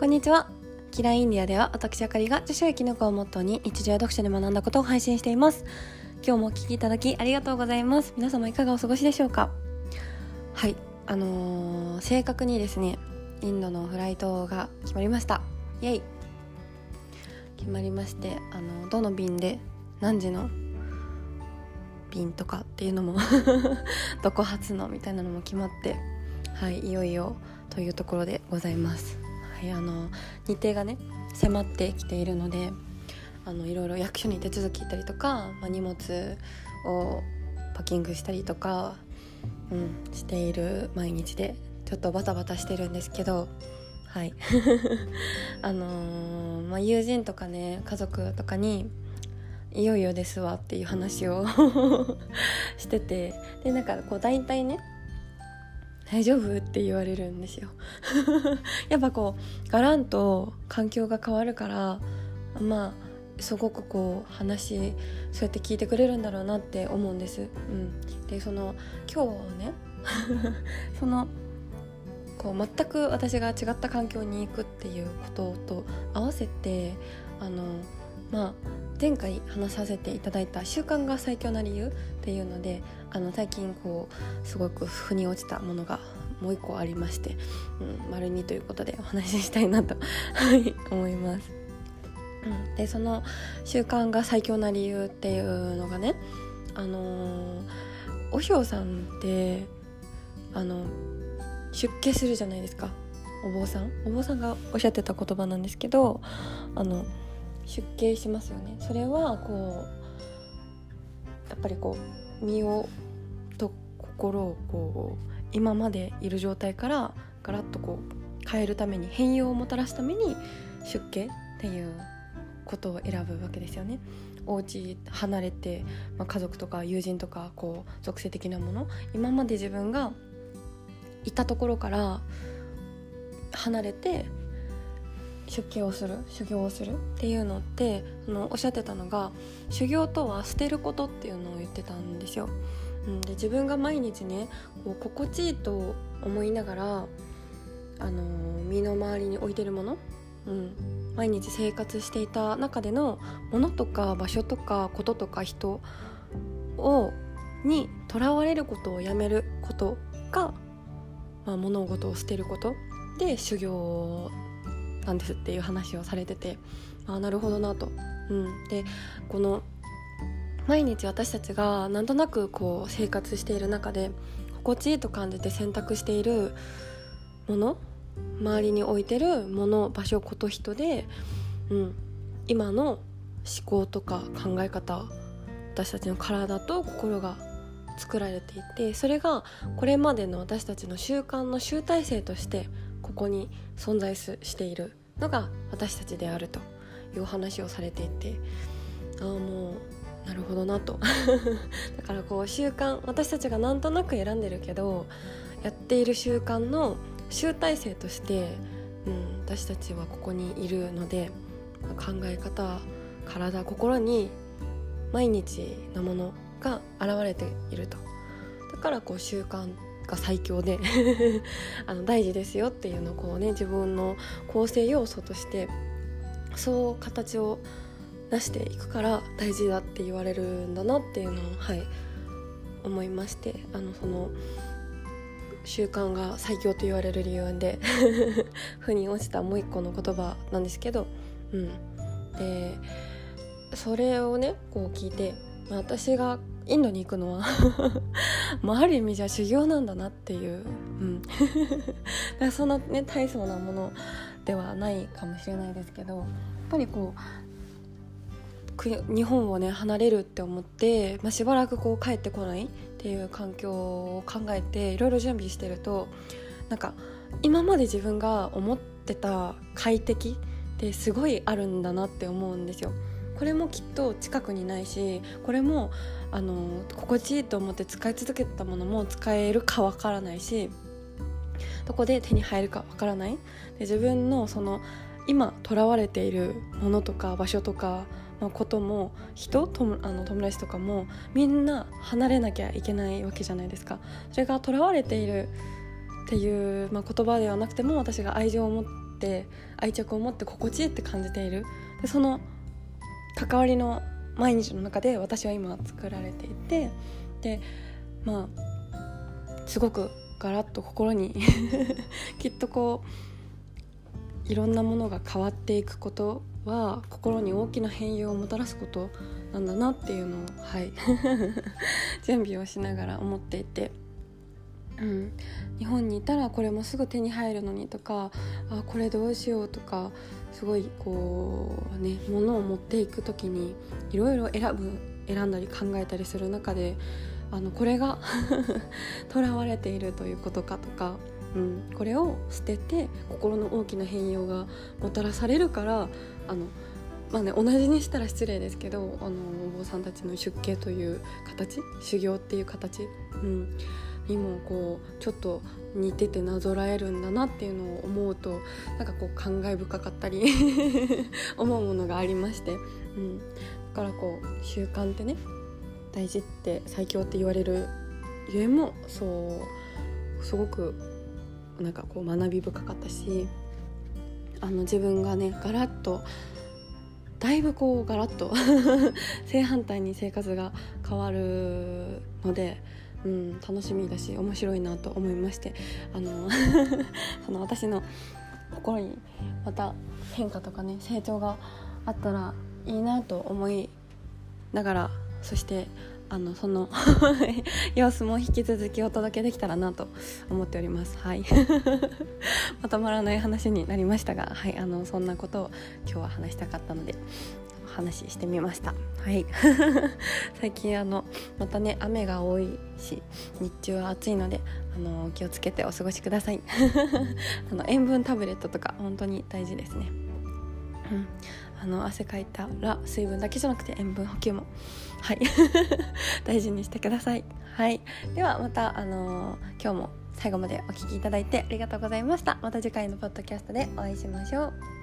こんにちは。キラインディアでは私あかりが女子やきのこをモットーに日常読書で学んだことを配信しています。今日もお聞きいただきありがとうございます。皆様いかがお過ごしでしょうか？はい。あのー、正確にですねインドのフライトが決まりました。イエイ。決まりましてあのどの便で何時の便とかっていうのも どこ発のみたいなのも決まってはいいよいよというところでございます。あの日程がね迫ってきているのであのいろいろ役所に手続き行ったりとか、まあ、荷物をパッキングしたりとか、うん、している毎日でちょっとバタバタしてるんですけどはい。あのー、まあ、友人とかね家族とかにいよいよですわっていう話を しててでなんかこう大体ね大丈夫？って言われるんですよ。やっぱこうガランと環境が変わるからまあすごくこう話そうやって聞いてくれるんだろうなって思うんです、うん、でその今日ね そのこう全く私が違った環境に行くっていうことと合わせてあのまあ前回話させていただいた「習慣が最強な理由」っていうのであの最近こうすごく腑に落ちたものがもう一個ありまして、うん、丸2ということでお話ししたいなと思います。うん、でその習慣が最強な理由っていうのがねあのおひょうさんってあの出家するじゃないですか。お坊さん。お坊さんがおっしゃってた言葉なんですけどあの出家しますよねそれはこうやっぱりこう身をと心をこう今までいる状態からガラッとこう変えるために変容をもたらすために出家っていうことを選ぶわけですよね。お家離れて、まあ、家族とか友人とかこう属性的なもの今まで自分がいたところから離れて出家をする修行をするっていうのってそのおっしゃってたのが修行とは捨てることっていうのを言ってたんですよ。うん、で自分が毎日ねこう心地いいと思いながら、あのー、身の回りに置いてるもの、うん、毎日生活していた中でのものとか場所とかこととか人をにとらわれることをやめることが、まあ、物事を捨てることで修行なんですっていう話をされててああなるほどなと。うん、でこの毎日私たちがなんとなくこう生活している中で心地いいと感じて選択しているもの周りに置いてるもの場所こと人で、うん、今の思考とか考え方私たちの体と心が作られていてそれがこれまでの私たちの習慣の集大成としてここに存在しているのが私たちであるという話をされていてああもうなるほどなと。だからこう習慣私たちがなんとなく選んでるけどやっている習慣の集大成として、うん、私たちはここにいるので考え方体心に毎日のものが現れていると。だからこう習慣が最強で あの大事ですよっていうのをこうね自分の構成要素としてそう形を出していくから大事だって言われるんだなっていうのをはい思いましてあのその習慣が最強と言われる理由で 腑に落ちたもう一個の言葉なんですけど、うん、でそれをねこう聞いて私がインドに行くのはまあ、ある意味じゃ修行なんだなっていう、うん、だそんなね大層なものではないかもしれないですけどやっぱりこう日本をね離れるって思って、まあ、しばらくこう帰ってこないっていう環境を考えていろいろ準備してるとなんか今まで自分が思ってた快適ってすごいあるんだなって思うんですよ。これもきっと近くにないしこれもあの心地いいと思って使い続けたものも使えるかわからないしどこで手に入るかわからない。で自分のその今とらわれているものとか場所とかのことも人とあの友達とかもみんな離れなきゃいけないわけじゃないですか。それがとらわれているっていう、まあ、言葉ではなくても私が愛情を持っって愛着を持って心地いいって感じている。でその関わりの毎日の中で私は今作られていてでまあすごくガラッと心に きっとこういろんなものが変わっていくことは心に大きな変容をもたらすことなんだなっていうのをはい 準備をしながら思っていて。うん、日本にいたらこれもすぐ手に入るのにとかあこれどうしようとかすごいこうね物を持っていく時にいろいろ選ぶ選んだり考えたりする中であのこれが 囚われているということかとか、うん、これを捨てて心の大きな変容がもたらされるからあのまあね、同じにしたら失礼ですけどあのお坊さんたちの出家という形修行っていう形、うん、にもこうちょっと似ててなぞらえるんだなっていうのを思うとなんかこう感慨深かったり 思うものがありまして、うん、だからこう習慣ってね大事って最強って言われるゆえもそうすごくなんかこう学び深かったしあの自分がねガラッとだいぶこうガラッと 正反対に生活が変わるので、うん、楽しみだし面白いなと思いましてあの その私の心にまた変化とかね成長があったらいいなと思いながらそしてあのその 様子も引き続きお届けできたらなと思っております。はい。まとまらない話になりましたがはいあのそんなことを今日は話したかったので話してみました。はい。最近あのまたね雨が多いし日中は暑いのであの気をつけてお過ごしください。あの塩分タブレットとか本当に大事ですね。うん。あの汗かいたら水分だけじゃなくて塩分補給もはい。大事にしてください。はい。ではまたあのー、今日も最後までお聴きいただいてありがとうございました。また次回のポッドキャストでお会いしましょう。